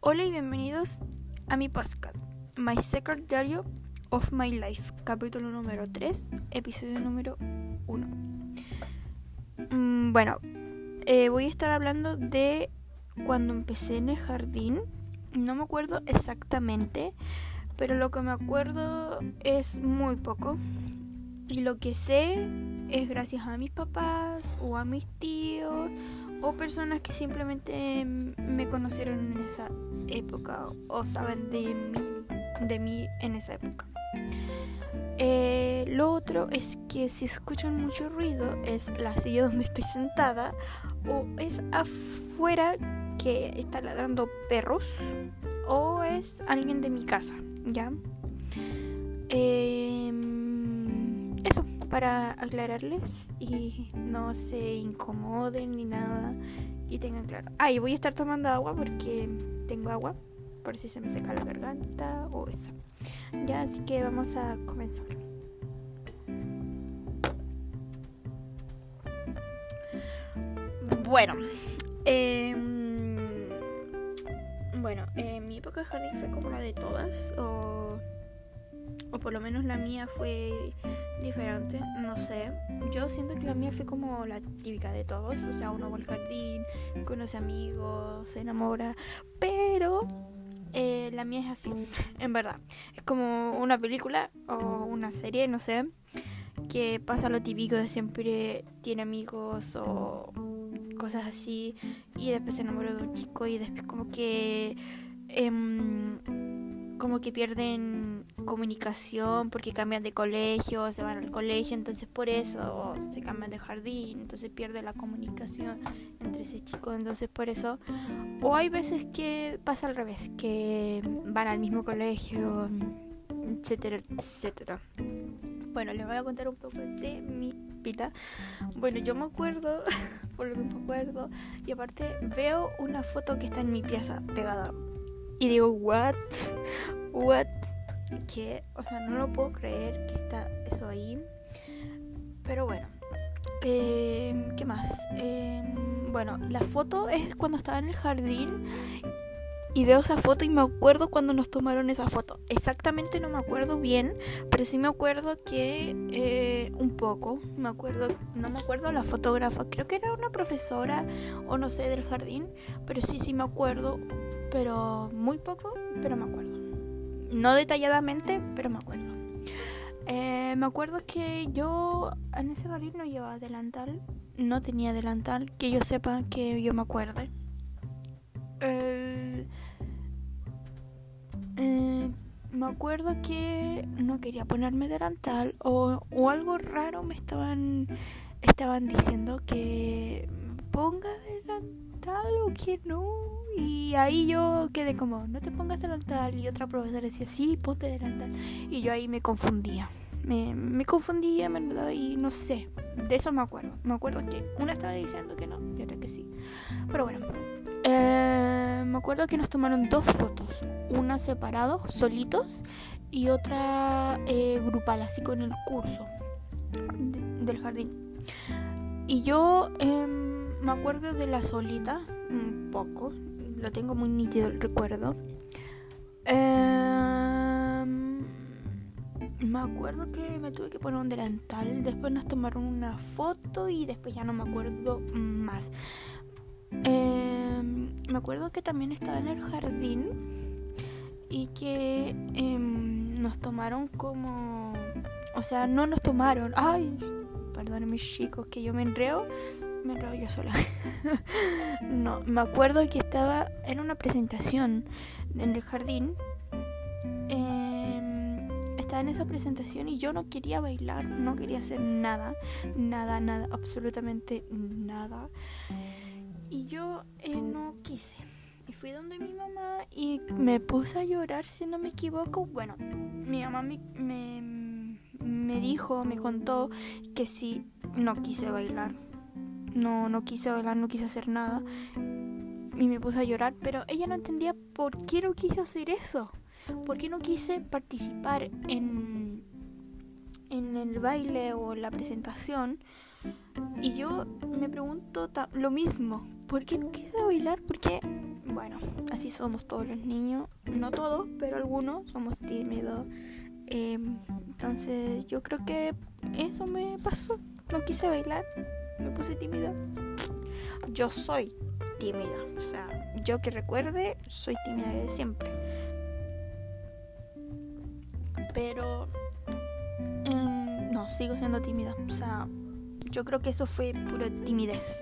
Hola y bienvenidos a mi podcast, My Secret Diary of My Life, capítulo número 3, episodio número 1. Mm, bueno, eh, voy a estar hablando de cuando empecé en el jardín. No me acuerdo exactamente, pero lo que me acuerdo es muy poco. Y lo que sé es gracias a mis papás o a mis tíos o personas que simplemente me conocieron en esa época o saben de mí, de mí en esa época. Eh, lo otro es que si escuchan mucho ruido es la silla donde estoy sentada o es afuera que está ladrando perros o es alguien de mi casa, ¿ya? Eh, eso, para aclararles y no se incomoden ni nada y tengan claro. Ah, y voy a estar tomando agua porque tengo agua, por si se me seca la garganta o eso. Ya, así que vamos a comenzar. Bueno, eh, bueno, mi época de jardín fue como la de todas, o, o por lo menos la mía fue diferente, no sé. Yo siento que la mía fue como la típica de todos, o sea, uno va al jardín, conoce amigos, se enamora, pero eh, la mía es así, en verdad. Es como una película o una serie, no sé, que pasa lo típico de siempre tiene amigos o cosas así y después se enamora de un chico y después como que... Em, como que pierden comunicación porque cambian de colegio, se van al colegio, entonces por eso se cambian de jardín, entonces pierde la comunicación entre ese chico, entonces por eso. O hay veces que pasa al revés, que van al mismo colegio, etcétera, etcétera. Bueno, les voy a contar un poco de mi vida. Bueno, yo me acuerdo, por lo que me acuerdo, y aparte veo una foto que está en mi pieza pegada y digo, ¿what? ¿What? Que, o sea, no lo puedo creer que está eso ahí. Pero bueno, eh, ¿qué más? Eh, bueno, la foto es cuando estaba en el jardín y veo esa foto y me acuerdo cuando nos tomaron esa foto. Exactamente no me acuerdo bien, pero sí me acuerdo que eh, un poco, me acuerdo, no me acuerdo la fotógrafa, creo que era una profesora o no sé del jardín, pero sí, sí me acuerdo pero muy poco, pero me acuerdo. No detalladamente, pero me acuerdo. Eh, me acuerdo que yo en ese jardín no llevaba delantal, no tenía delantal, que yo sepa que yo me acuerde. Eh, eh, me acuerdo que no quería ponerme delantal o, o algo raro me estaban estaban diciendo que ponga delantal o que no y ahí yo quedé como, no te pongas delantal. Y otra profesora decía, sí, ponte delantal. Y yo ahí me confundía. Me, me confundía, y no sé. De eso me acuerdo. Me acuerdo que una estaba diciendo que no y otra que sí. Pero bueno. Eh, me acuerdo que nos tomaron dos fotos. Una separados, solitos. Y otra eh, grupal, así con el curso del jardín. Y yo em, me acuerdo de la solita, un poco, lo tengo muy nítido el recuerdo. Em, me acuerdo que me tuve que poner un delantal, después nos tomaron una foto y después ya no me acuerdo más. Em, me acuerdo que también estaba en el jardín y que em, nos tomaron como... O sea, no nos tomaron. Ay, perdón mis chicos que yo me enreo me yo sola. no, me acuerdo que estaba en una presentación en el jardín. Em, estaba en esa presentación y yo no quería bailar, no quería hacer nada, nada, nada, absolutamente nada. Y yo eh, no quise. Y fui donde mi mamá y me puse a llorar, si no me equivoco. Bueno, mi mamá me, me, me dijo, me contó que sí, no quise bailar no, no quise bailar, no quise hacer nada. Y me puse a llorar, pero ella no entendía por qué no quise hacer eso. ¿Por qué no quise participar en, en el baile o la presentación? Y yo me pregunto lo mismo, ¿Por qué no quise bailar? Porque, bueno, así somos todos los niños. No todos, pero algunos somos tímidos. Em, entonces yo creo que eso me pasó. No quise bailar, me puse tímida. Yo soy tímida, o sea, yo que recuerde, soy tímida de siempre. Pero em, no, sigo siendo tímida. O sea, yo creo que eso fue pura timidez.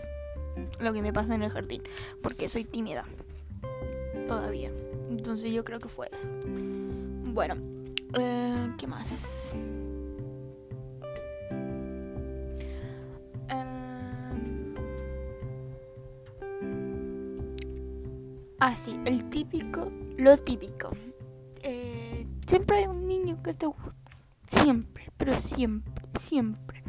Lo que me pasa en el jardín. Porque soy tímida. Todavía. Entonces yo creo que fue eso. Bueno, eh, ¿qué más? Ah, sí, el típico, lo típico. Eh, siempre hay un niño que te gusta. Siempre, pero siempre, siempre.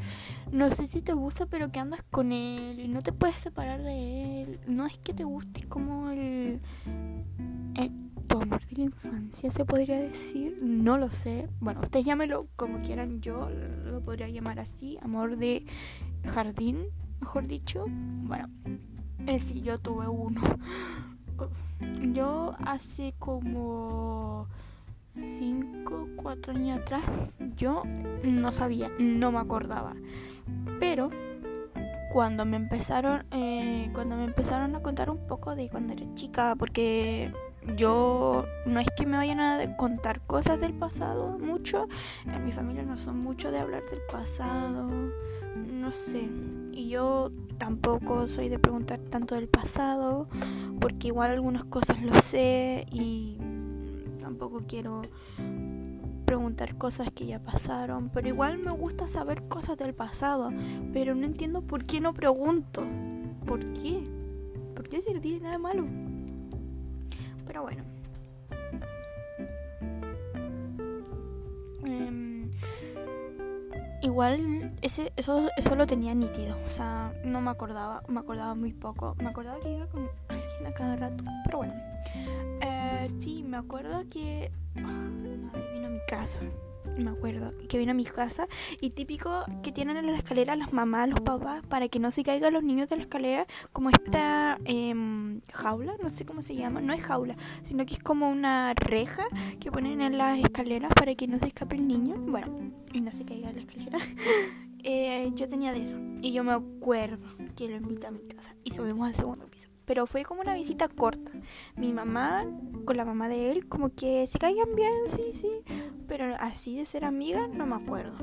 No sé si te gusta, pero que andas con él y no te puedes separar de él. No es que te guste como el, el tu amor de la infancia, se podría decir. No lo sé. Bueno, ustedes llámenlo como quieran. Yo lo podría llamar así. Amor de jardín, mejor dicho. Bueno, eh, sí, yo tuve uno. Yo hace como 5, 4 años atrás, yo no sabía, no me acordaba. Pero cuando me empezaron, eh, cuando me empezaron a contar un poco de cuando era chica, porque yo no es que me vayan a contar cosas del pasado mucho, en mi familia no son mucho de hablar del pasado, no sé, y yo tampoco soy de preguntar tanto del pasado, porque igual algunas cosas lo sé y tampoco quiero preguntar cosas que ya pasaron, pero igual me gusta saber cosas del pasado, pero no entiendo por qué no pregunto. ¿Por qué? ¿Por qué si tiene nada malo? Pero bueno. Igual ese, eso, eso lo tenía nítido, o sea, no me acordaba, me acordaba muy poco. Me acordaba que iba con alguien a cada rato, pero bueno. Eh, sí, me acuerdo que una vez vino a mi casa. Me acuerdo que vino a mi casa y típico que tienen en la escalera las mamás, los papás, para que no se caigan los niños de la escalera, como esta em, jaula, no sé cómo se llama, no es jaula, sino que es como una reja que ponen en las escaleras para que no se escape el niño. Bueno, y no se caiga la escalera. Eh, yo tenía de eso y yo me acuerdo que lo invité a mi casa y subimos al segundo piso pero fue como una visita corta. Mi mamá con la mamá de él como que se caían bien, sí, sí, pero así de ser amigas no me acuerdo.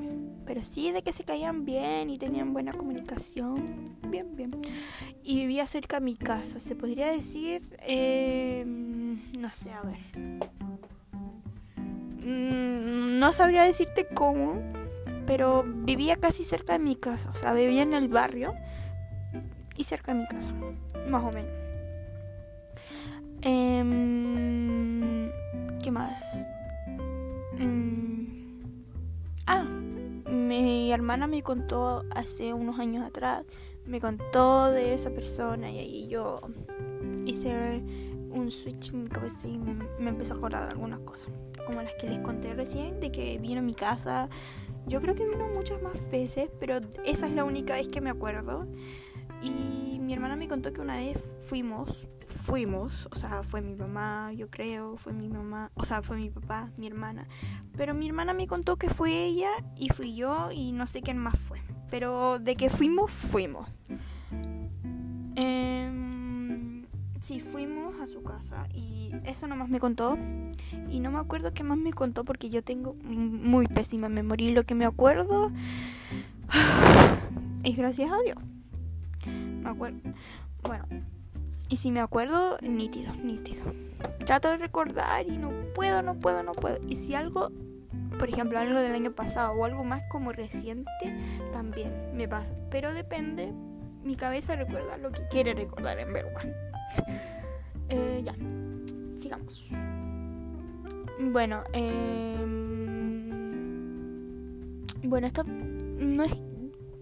Pero sí de que se caían bien y tenían buena comunicación, bien, bien. Y vivía cerca de mi casa, se podría decir, em, no sé, a ver. Mm, no sabría decirte cómo, pero vivía casi cerca de mi casa, o sea, vivía en el barrio y cerca de mi casa más o menos. Eh, ¿Qué más? Mm, ah, mi hermana me contó hace unos años atrás, me contó de esa persona y ahí yo hice un switch en mi cabeza y me empezó a acordar de algunas cosas, como las que les conté recién, de que vino a mi casa. Yo creo que vino muchas más veces, pero esa es la única vez que me acuerdo. Y mi hermana me contó que una vez fuimos, fuimos, o sea, fue mi mamá, yo creo, fue mi mamá, o sea, fue mi papá, mi hermana. Pero mi hermana me contó que fue ella y fui yo y no sé quién más fue. Pero de que fuimos, fuimos. Eh, sí, fuimos a su casa y eso nomás me contó. Y no me acuerdo qué más me contó porque yo tengo muy pésima memoria y lo que me acuerdo es gracias a Dios me acuerdo. Bueno, y si me acuerdo, nítido, nítido. Trato de recordar y no puedo, no puedo, no puedo. Y si algo, por ejemplo, algo del año pasado o algo más como reciente, también me pasa. Pero depende, mi cabeza recuerda lo que quiere recordar en verdad. eh, ya, sigamos. Bueno, eh, bueno, esto no es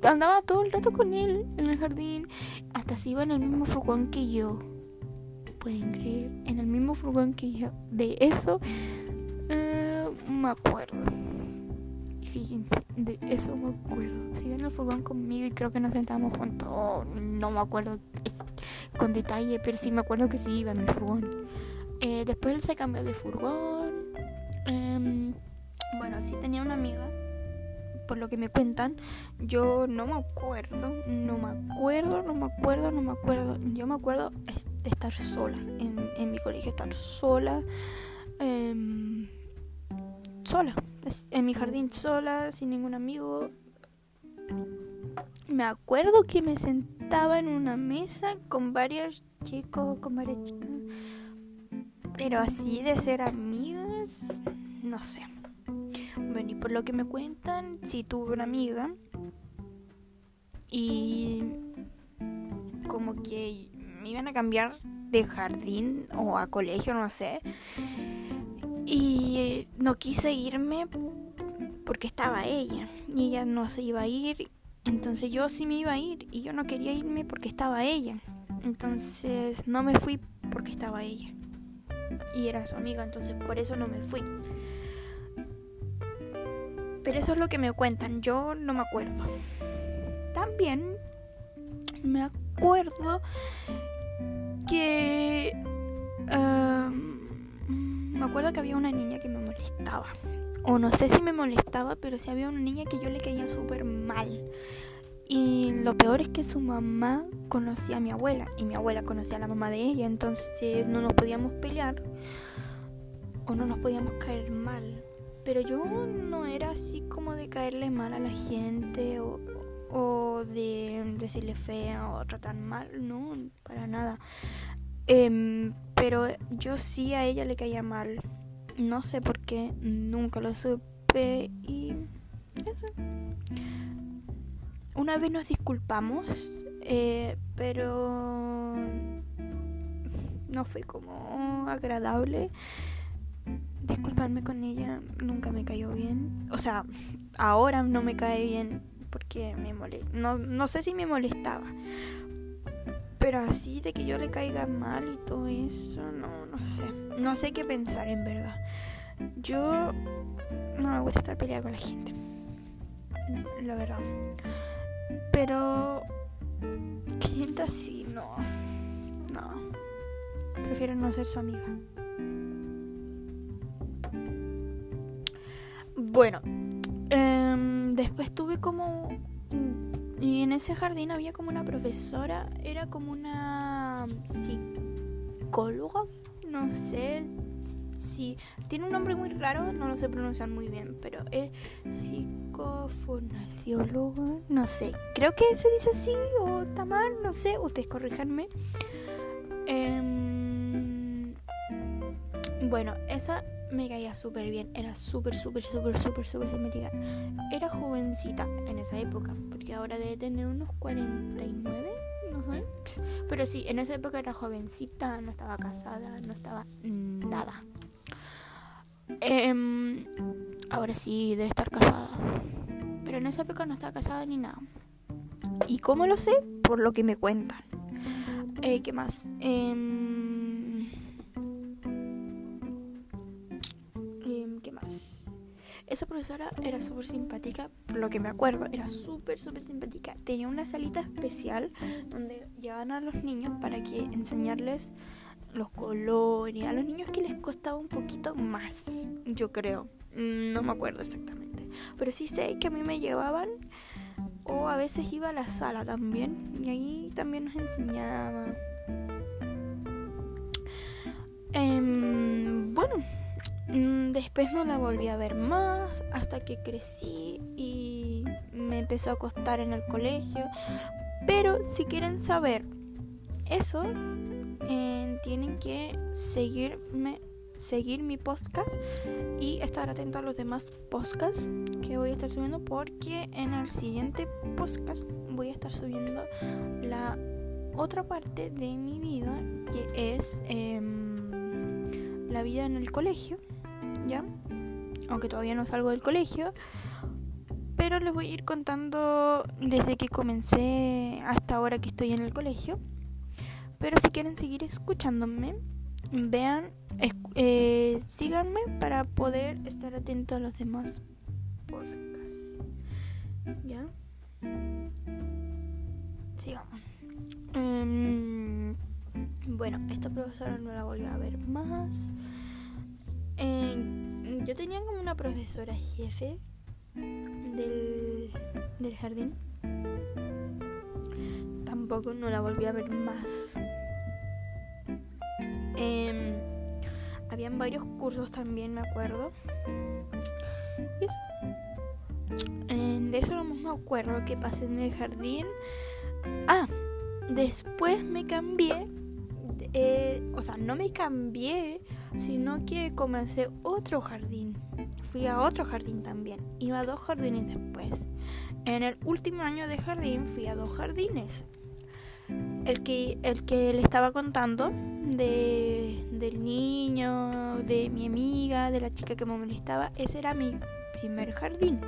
andaba todo el rato con él en el jardín. Hasta se iba en el mismo furgón que yo. Pueden creer, en el mismo furgón que yo. De eso eh, me acuerdo. Fíjense, de eso me acuerdo. Se iba en el furgón conmigo y creo que nos sentamos juntos. no me acuerdo. con detalle, pero sí me acuerdo que sí iba en el furgón. Eh, después él se cambió de furgón. Em, bueno, sí tenía una amiga, por lo que me cuentan. Yo no me acuerdo, no me acuerdo, no me acuerdo, no me acuerdo. Yo me acuerdo de estar sola en, mi colegio, estar sola. Em, sola, en mi jardín sola, sin ningún amigo. Me acuerdo que me sentaba en una mesa con varios chicos, con varias chicas. Pero así de ser amigas, no sé. Bueno, y por lo que me cuentan, si tuve una amiga y como que me iban a cambiar de jardín o a colegio, no sé. Y no quise irme porque estaba ella y ella no se iba a ir. Entonces yo sí me iba a ir y yo no quería irme porque estaba ella. Entonces no me fui porque estaba ella. Y era su amiga, entonces por eso no me fui. Pero eso es lo que me cuentan, yo no me acuerdo. También me acuerdo que... me acuerdo que había una niña que me molestaba. O no sé si me molestaba, pero sí había una niña que yo le caía súper mal. Y lo peor es que su mamá conocía a mi abuela y mi abuela conocía a la mamá de ella, entonces no nos podíamos pelear o no nos podíamos caer mal. Pero yo no era así como de caerle mal a la gente o, o de decirle fea o tratar mal, no, para nada. Em, pero yo sí a ella le caía mal. No sé por qué, nunca lo supe y eso. Una vez nos disculpamos, eh, pero no fue como agradable. Disculparme con ella nunca me cayó bien. O sea, ahora no me cae bien porque me molesta. No, no sé si me molestaba. Pero así de que yo le caiga mal y todo eso, no, no sé. No sé qué pensar en verdad. Yo no me gusta estar peleada con la gente. La verdad. Pero gente así, no. No. Prefiero no ser su amiga. Bueno, em, después tuve como y en ese jardín había como una profesora, era como una psicóloga, no sé si tiene un nombre muy raro, no lo sé pronunciar muy bien, pero es psicofonadióloga, no sé, creo que se dice así o está mal, no sé, ustedes corríjanme. Em, bueno, esa me caía súper bien. Era súper, súper, súper, súper, súper simpática. Era jovencita en esa época, porque ahora debe tener unos 49, no sé. Pero sí, en esa época era jovencita, no estaba casada, no estaba nada. Em, ahora sí, debe estar casada. Pero en esa época no estaba casada ni nada. ¿Y cómo lo sé? Por lo que me cuentan. Eh, ¿Qué más? Eh, Esa profesora era súper simpática, por lo que me acuerdo, era súper, súper simpática. Tenía una salita especial donde llevaban a los niños para que enseñarles los colores, a los niños que les costaba un poquito más, yo creo. No me acuerdo exactamente. Pero sí sé que a mí me llevaban o a veces iba a la sala también y ahí también nos enseñaban. Em, bueno Mm, después no la volví a ver más hasta que crecí y me empezó a costar en el colegio. Pero si quieren saber eso, eh, tienen que seguirme, seguir mi podcast y estar atento a los demás podcasts que voy a estar subiendo porque en el siguiente podcast voy a estar subiendo la otra parte de mi vida que es em, la vida en el colegio ¿ya? Aunque todavía no salgo del colegio. Pero les voy a ir contando desde que comencé hasta ahora que estoy en el colegio. Pero si quieren seguir escuchándome, vean, eh, síganme para poder estar atento a los demás podcasts. ¿Ya? Sigamos. Em, bueno, esta profesora no la volví a ver más. Eh, yo tenía como una profesora jefe del, del jardín. Tampoco no la volví a ver más. Eh, habían varios cursos también, me acuerdo. Y eso. Eh, de eso no me acuerdo que pasé en el jardín. Ah, después me cambié. Eh, o sea, no me cambié, sino que comencé otro jardín. Fui a otro jardín también. Iba a dos jardines después. En el último año de jardín fui a dos jardines. El que, el que le estaba contando de, del niño, de mi amiga, de la chica que me molestaba, ese era mi primer jardín.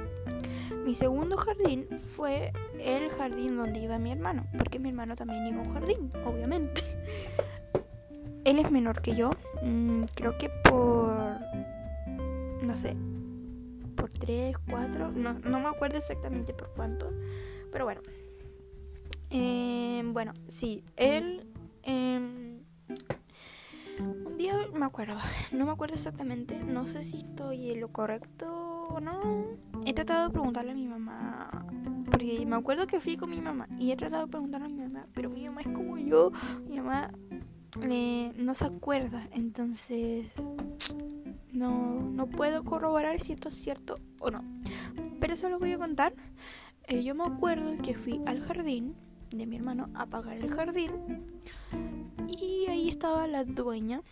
Mi segundo jardín fue el jardín donde iba mi hermano, porque mi hermano también iba a un jardín, obviamente. Él es menor que yo, mm, creo que por, no sé, por 3, 4, no, no me acuerdo exactamente por cuánto, pero bueno. Eh, bueno, sí, él... Eh, un día me acuerdo, no me acuerdo exactamente, no sé si estoy en lo correcto o no. He tratado de preguntarle a mi mamá, porque me acuerdo que fui con mi mamá y he tratado de preguntarle a mi mamá, pero mi mamá es como yo, mi mamá no se acuerda, entonces no, no puedo corroborar si esto es cierto o no. Pero eso lo voy a contar. Eh, yo me acuerdo que fui al jardín de mi hermano a pagar el jardín y ahí estaba la dueña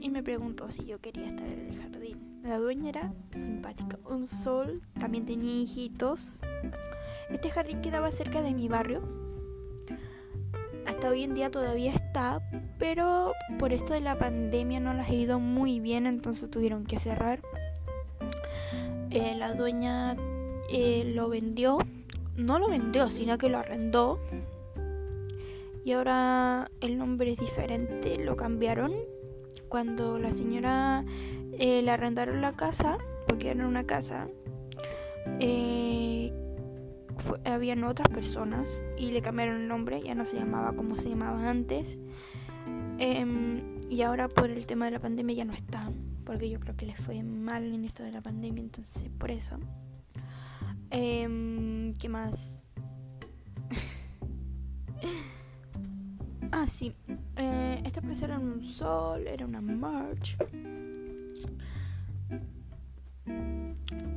y me preguntó si yo quería estar en el jardín. La dueña era simpática, un sol, también tenía hijitos. Este jardín quedaba cerca de mi barrio. Hasta hoy en día todavía está, pero por esto de la pandemia no las ha ido muy bien, entonces tuvieron que cerrar. Eh, la dueña eh, lo vendió, no lo vendió, sino que lo arrendó y ahora el nombre es diferente, lo cambiaron. Cuando la señora eh, le arrendaron la casa, porque era una casa, eh, habían otras personas y le cambiaron el nombre, ya no se llamaba como se llamaba antes. Em, y ahora por el tema de la pandemia ya no está, porque yo creo que les fue mal en esto de la pandemia, entonces por eso. Em, ¿Qué más? Ah, sí. Eh, esta presa era un sol, era una march.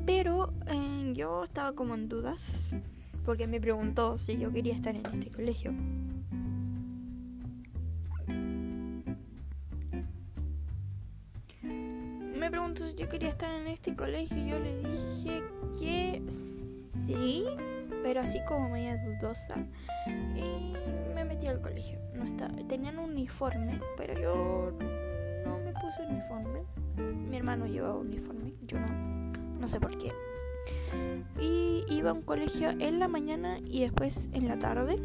Pero eh, yo estaba como en dudas porque me preguntó si yo quería estar en este colegio. Me preguntó si yo quería estar en este colegio y yo le dije que sí, pero así como media dudosa. Y me metí al colegio. No estaba, tenían un uniforme, pero yo no me puse uniforme. Mi hermano llevaba uniforme, yo no. No sé por qué. Y iba a un colegio en la mañana y después en la tarde,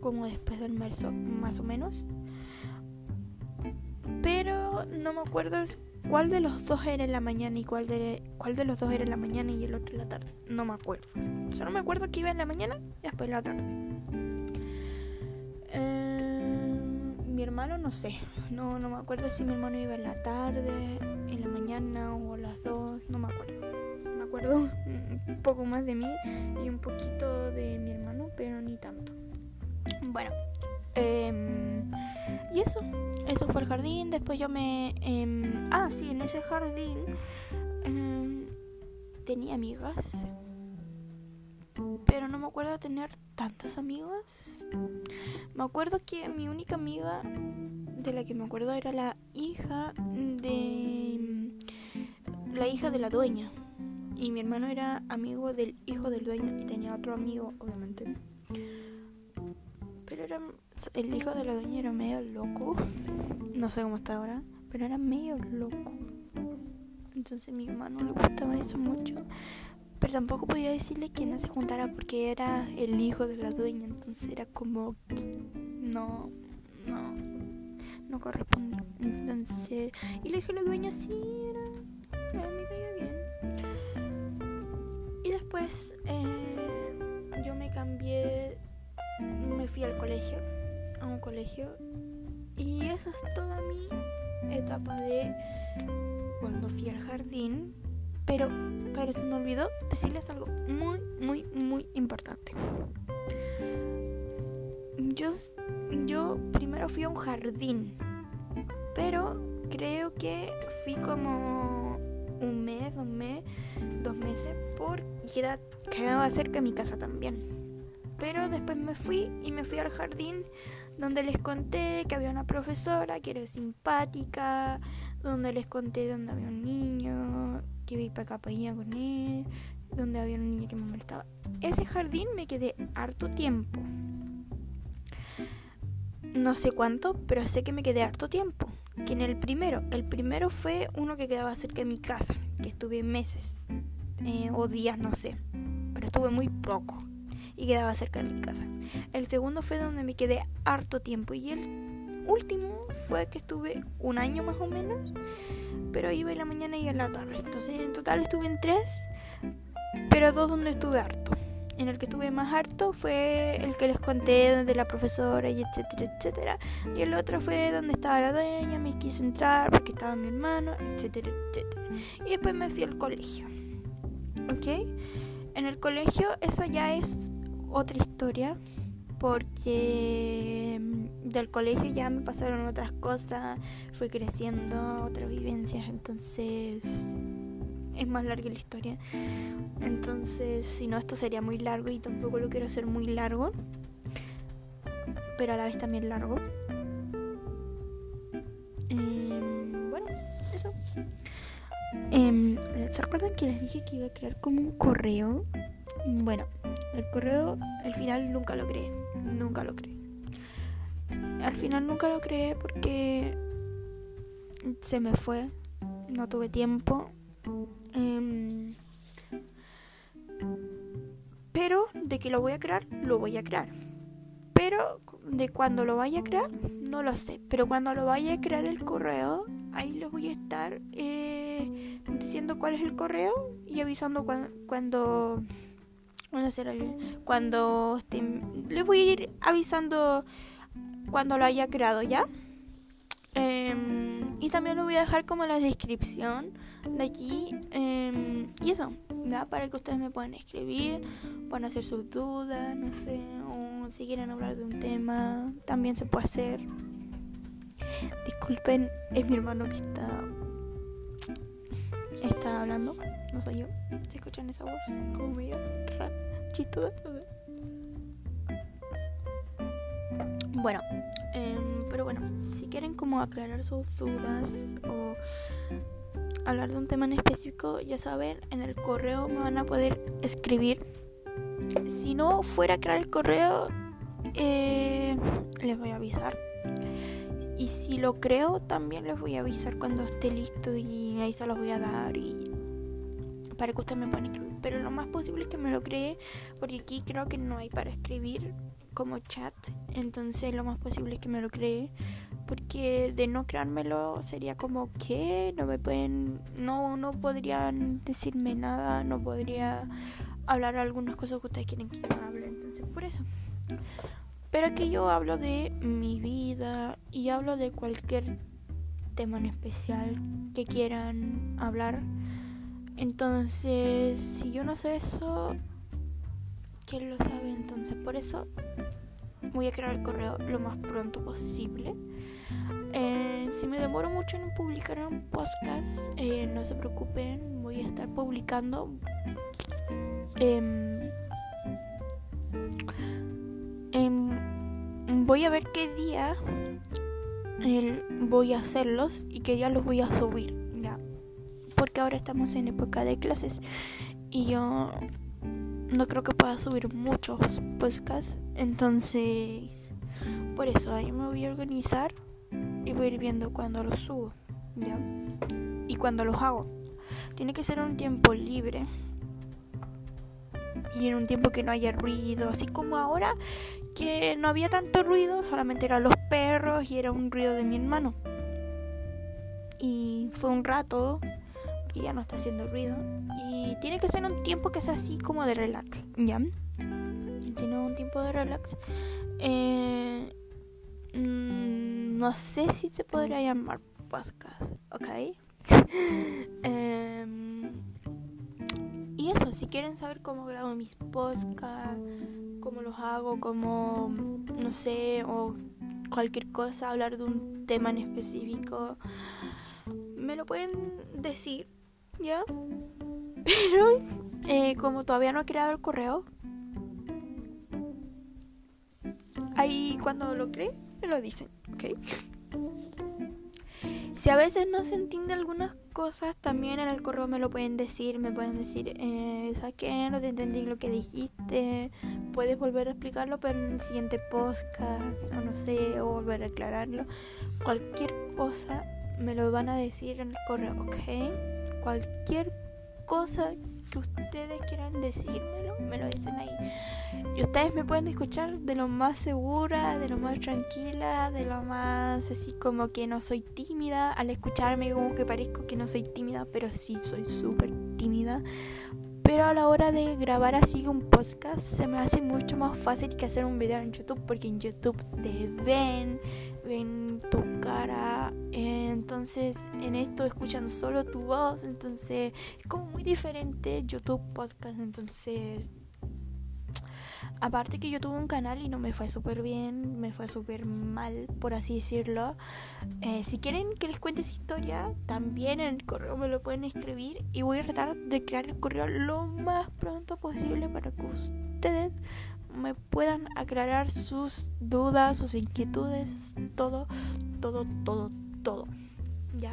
como después del almuerzo, más o menos. Pero no me acuerdo cuál de los dos era en la mañana y cuál de, cuál de los dos era en la mañana y el otro en la tarde. No me acuerdo. Solo me acuerdo que iba en la mañana y después en la tarde hermano no sé, no, no me acuerdo si mi hermano iba en la tarde, en la mañana o a las dos, no me acuerdo. Me acuerdo un poco más de mí y un poquito de mi hermano, pero ni tanto. Bueno, em, y eso, eso fue el jardín. Después yo me... Em, ah, sí, en ese jardín em, tenía amigas pero no me acuerdo de tener tantas amigas. Me acuerdo que mi única amiga de la que me acuerdo era la hija de la hija de la dueña. Y mi hermano era amigo del hijo del dueño y tenía otro amigo, obviamente. Pero era el hijo de la dueña era medio loco. No sé cómo está ahora, pero era medio loco. Entonces mi hermano le gustaba eso mucho. Pero tampoco podía decirle que no se juntara porque era el hijo de la dueña. Entonces era como no, no, no correspondía. Entonces, y le dije a la dueña, sí, era, me caía bien. Y después eh, yo me cambié, me fui al colegio, a un colegio. Y esa es toda mi etapa de cuando fui al jardín. Pero, pero se me olvidó decirles algo muy, muy, muy importante. Yo, yo primero fui a un jardín, pero creo que fui como un mes, dos meses, dos meses, porque quedaba cerca de mi casa también. Pero después me fui y me fui al jardín donde les conté que había una profesora que era simpática, donde les conté donde había un niño que iba para acá para allá con él, donde había un niño que me molestaba. Ese jardín me quedé harto tiempo. No sé cuánto, pero sé que me quedé harto tiempo. Que en el primero, el primero fue uno que quedaba cerca de mi casa, que estuve meses eh, o días, no sé, pero estuve muy poco y quedaba cerca de mi casa. El segundo fue donde me quedé harto tiempo y el último fue que estuve un año más o menos, pero iba en la mañana y en la tarde. Entonces en total estuve en tres, pero dos donde estuve harto. En el que estuve más harto fue el que les conté de la profesora y etcétera, etcétera. Y el otro fue donde estaba la dueña, me quise entrar porque estaba mi hermano, etcétera, etcétera. Y después me fui al colegio. ¿Ok? En el colegio eso ya es otra historia porque mm, del colegio ya me pasaron otras cosas, fui creciendo, otras vivencias, entonces es más larga la historia. Entonces, si no, esto sería muy largo y tampoco lo quiero hacer muy largo, pero a la vez también largo. Em, bueno, eso. Em, ¿Se acuerdan que les dije que iba a crear como un correo? Bueno, el correo al final nunca lo creé, nunca lo creé. Al final nunca lo creé porque se me fue, no tuve tiempo. Em, pero de que lo voy a crear, lo voy a crear. Pero de cuando lo vaya a crear, no lo sé. Pero cuando lo vaya a crear el correo, ahí les voy a estar eh, diciendo cuál es el correo y avisando cuando cuando esté, les voy a ir avisando cuando lo haya creado ya. Em, y también lo voy a dejar como en la descripción de aquí. Em, y eso, para que ustedes me puedan escribir, puedan hacer sus dudas, no sé, o si quieren hablar de un tema, también se puede hacer. Disculpen, es mi hermano que está está hablando, no soy yo. ¿Se escuchan esa voz? Como medio rara, chistosa. Bueno, em, pero bueno, si quieren como aclarar sus dudas o hablar de un tema en específico, ya saben, en el correo me van a poder escribir. Si no fuera a crear el correo, eh, les voy a avisar. Y si lo creo, también les voy a avisar cuando esté listo y ahí se los voy a dar y para que ustedes me puedan escribir. Pero lo más posible es que me lo cree, porque aquí creo que no hay para escribir como chat. Entonces lo más posible es que me lo cree. Porque de no creármelo sería como que no me pueden, no, no podrían decirme nada, no podría hablar algunas cosas que ustedes quieren que yo hable. Entonces por eso. Pero aquí yo hablo de mi vida y hablo de cualquier tema en especial que quieran hablar. Entonces, si yo no sé eso, ¿quién lo sabe? Entonces, por eso voy a crear el correo lo más pronto posible. Eh, si me demoro mucho en publicar un podcast, eh, no se preocupen, voy a estar publicando. Eh, voy a ver qué día voy a hacerlos y qué día los voy a subir. Ya. Porque ahora estamos en época de clases y yo no creo que pueda subir muchos podcasts. Entonces, por eso ahí me voy a organizar y voy a ir viendo cuando los subo. ¿ya? Y cuando los hago. Tiene que ser un tiempo libre y en un tiempo que no haya ruido, así como ahora que no había tanto ruido, solamente eran los perros y era un ruido de mi hermano. Y fue un rato, porque ya no está haciendo ruido. Y tiene que ser un tiempo que sea así como de relax, ¿ya? Si no un tiempo de relax. Eh, mm, no sé si se podría llamar podcast, ¿ok? Em, y eso, si quieren saber cómo grabo mis podcasts, cómo los hago, cómo, no sé, o cualquier cosa, hablar de un tema en específico, me lo pueden decir, ¿ya? Pero eh, como todavía no he creado el correo, ahí cuando lo cree, me lo dicen, ¿ok? Si a veces no se entiende algunas cosas, también en el correo me lo pueden decir. Me pueden decir, eh, ¿sabes qué? No te entendí lo que dijiste. Puedes volver a explicarlo, pero en el siguiente podcast, o no sé, o volver a aclararlo. Cualquier cosa me lo van a decir en el correo, ¿ok? Cualquier cosa que ustedes quieran decírmelo, me lo dicen ahí. Y ustedes me pueden escuchar de lo más segura, de lo más tranquila, de lo más así como que no soy tímida. Al escucharme como que parezco que no soy tímida, pero sí soy súper tímida. Pero a la hora de grabar así un podcast se me hace mucho más fácil que hacer un video en YouTube porque en YouTube te ven, ven tu cara, entonces en esto escuchan solo tu voz, entonces es como muy diferente YouTube podcast, entonces aparte que yo tuve un canal y no me fue súper bien, me fue súper mal, por así decirlo. Eh, si quieren que les cuente esa historia, también en el correo me lo pueden escribir y voy a tratar de crear el correo lo más pronto posible para que ustedes me puedan aclarar sus dudas, sus inquietudes, todo, todo, todo, todo. ¿Ya?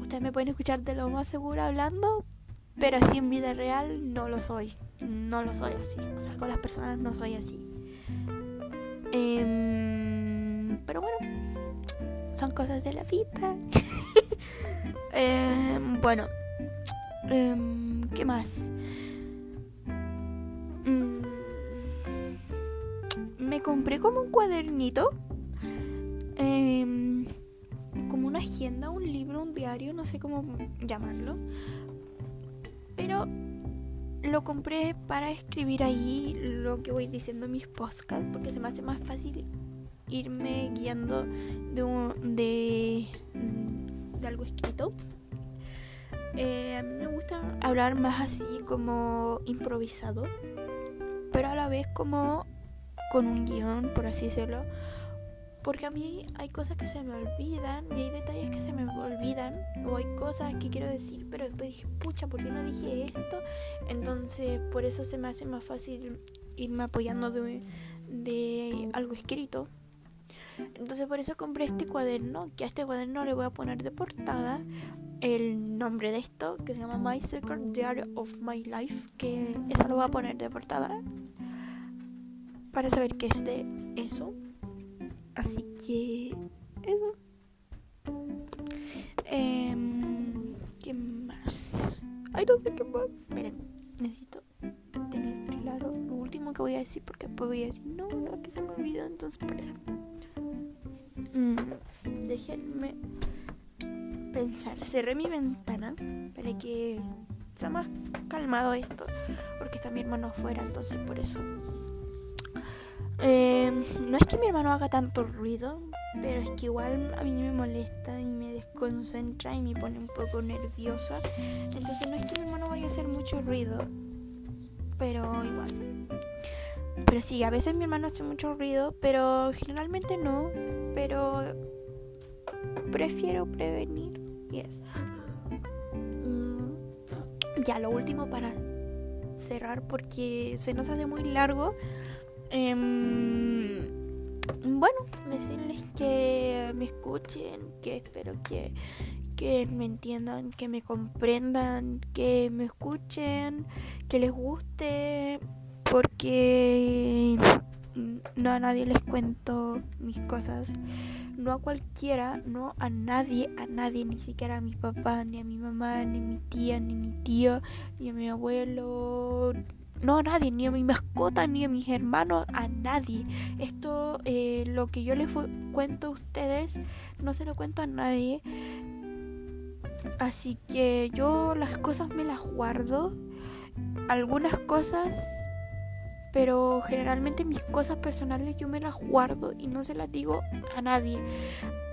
Ustedes me pueden escuchar de lo más seguro hablando, pero así en vida real no lo soy. No lo soy así. O sea, con las personas no soy así. Em, pero bueno, son cosas de la vida. Em, bueno, em, ¿qué más? Me compré como un cuadernito. como una agenda, un libro, un diario, no sé cómo llamarlo. Pero lo compré para escribir ahí lo que voy diciendo en mis podcasts porque se me hace más fácil irme guiando de, un, de, de algo escrito. Eh, a mí me gusta hablar más así como improvisado, pero a la vez como con un guion, por así decirlo. Porque a mí hay cosas que se me olvidan y hay detalles que se me olvidan o hay cosas que quiero decir, pero después dije, pucha, ¿por qué no dije esto? Entonces por eso se me hace más fácil irme apoyando de, algo escrito. Entonces por eso compré este cuaderno, que a este cuaderno le voy a poner de portada el nombre de esto, que se llama My Secret Diary of My Life, que eso lo voy a poner de portada para saber qué es de eso. Así que eso. Eh, ¿Qué más? Ay, no sé qué más. Miren, necesito tener claro lo último que voy a decir porque después voy a decir, no, no, que se me olvidó, entonces por eso. Mm, déjenme pensar. Cerré mi ventana para que sea más calmado esto porque está mi hermano afuera, entonces por eso. Eh, no es que mi hermano haga tanto ruido, pero es que igual a mí me molesta y me desconcentra y me pone un poco nerviosa. Entonces no es que mi hermano vaya a hacer mucho ruido, pero igual. Pero sí, a veces mi hermano hace mucho ruido, pero generalmente no. Pero prefiero prevenir. Yes. Mm, ya, lo último para cerrar porque se nos hace muy largo. Em, bueno, decirles que me escuchen, que espero que, que me entiendan, que me comprendan, que me escuchen, que les guste, porque no a nadie les cuento mis cosas, no a cualquiera, no a nadie, a nadie, ni siquiera a mi papá, ni a mi mamá, ni a mi tía, ni a mi tío, ni a mi abuelo, no a nadie, ni a mi mascota, ni a mis hermanos, a nadie. Esto, eh, lo que yo les cuento a ustedes, no se lo cuento a nadie. Así que yo las cosas me las guardo. Algunas cosas, pero generalmente mis cosas personales yo me las guardo y no se las digo a nadie.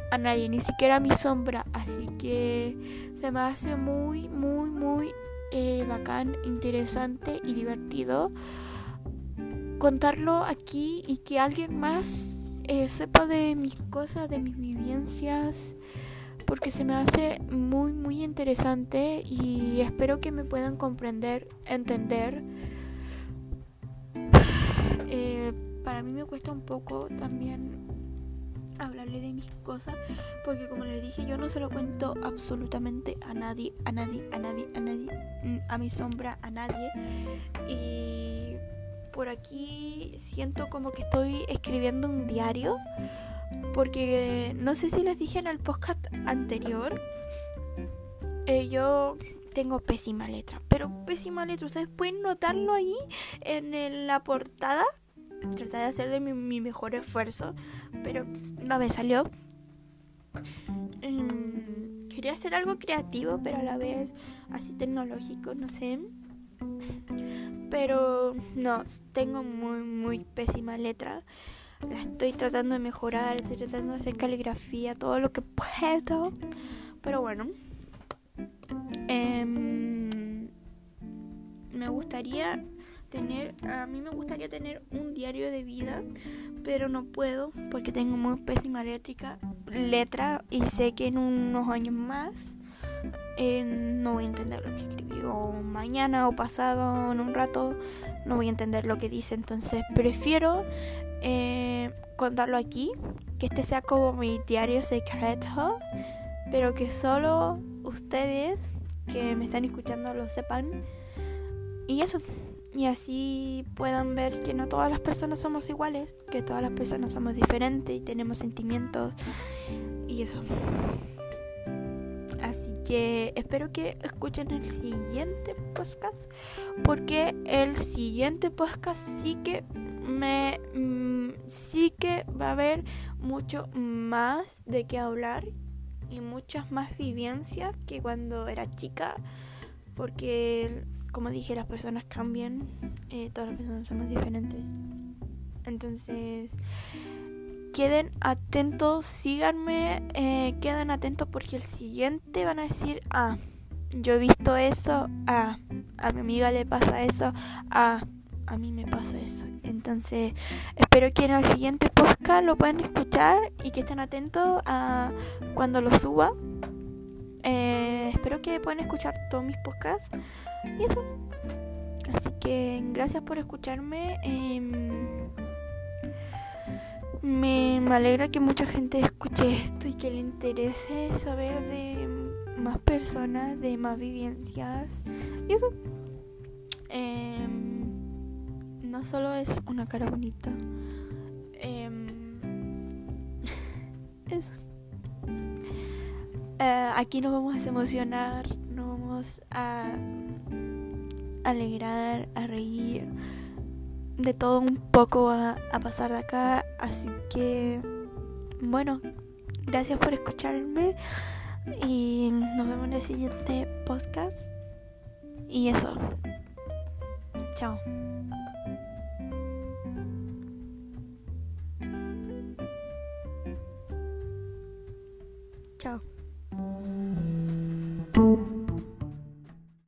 a nadie, ni siquiera a mi sombra. Así que se me hace muy, muy, muy eh, bacán, interesante y divertido contarlo aquí y que alguien más eh, sepa de mis cosas, de mis vivencias, porque se me hace muy, muy interesante y espero que me puedan comprender, entender. Eh, para mí me cuesta un poco también hablarle de mis cosas porque como les dije yo no se lo cuento absolutamente a nadie a nadie a nadie a nadie mm, a mi sombra a nadie. Y por aquí siento como que estoy escribiendo un diario porque no sé si les dije en el podcast anterior eh, yo tengo pésima letra pero pésima letra ustedes pueden notarlo ahí en la portada traté de hacer de mi, mejor esfuerzo, pero no me salió. Em, quería hacer algo creativo, pero a la vez así tecnológico, no sé. Pero no, tengo muy, muy pésima letra. La estoy tratando de mejorar, estoy tratando de hacer caligrafía, todo lo que puedo. Pero bueno. Em, me gustaría a mí me gustaría tener un diario de vida, pero no puedo porque tengo muy pésima letra, letra y sé que en unos años más eh, no voy a entender lo que escribí o mañana o pasado en un rato no voy a entender lo que dice, entonces prefiero eh, contarlo aquí, que este sea como mi diario secreto, pero que solo ustedes que me están escuchando lo sepan. Y eso y así puedan ver que no todas las personas somos iguales, que todas las personas somos diferentes y tenemos sentimientos y eso. Así que espero que escuchen el siguiente podcast porque el siguiente podcast sí que me mm, sí que va a haber mucho más de qué hablar y muchas más vivencias que cuando era chica porque como dije, las personas cambian, eh, todas las personas somos diferentes. Entonces, queden atentos, síganme, eh, queden atentos porque el siguiente van a decir, ah, yo he visto eso, ah, a mi amiga le pasa eso, ah, a mí me pasa eso. Entonces, espero que en el siguiente podcast lo puedan escuchar y que estén atentos a cuando lo suba. Eh, espero que puedan escuchar todos mis podcasts. Y eso. Así que gracias por escucharme. Em, me, alegra que mucha gente escuche esto y que le interese saber de más personas, de más vivencias. Y eso. Em, no solo es una cara bonita. Em, eso. Eh, aquí nos vamos a emocionar, nos vamos a alegrar, a reír, de todo un poco a, pasar de acá. Así que, bueno, gracias por escucharme y nos vemos en el siguiente podcast. Y eso, chao.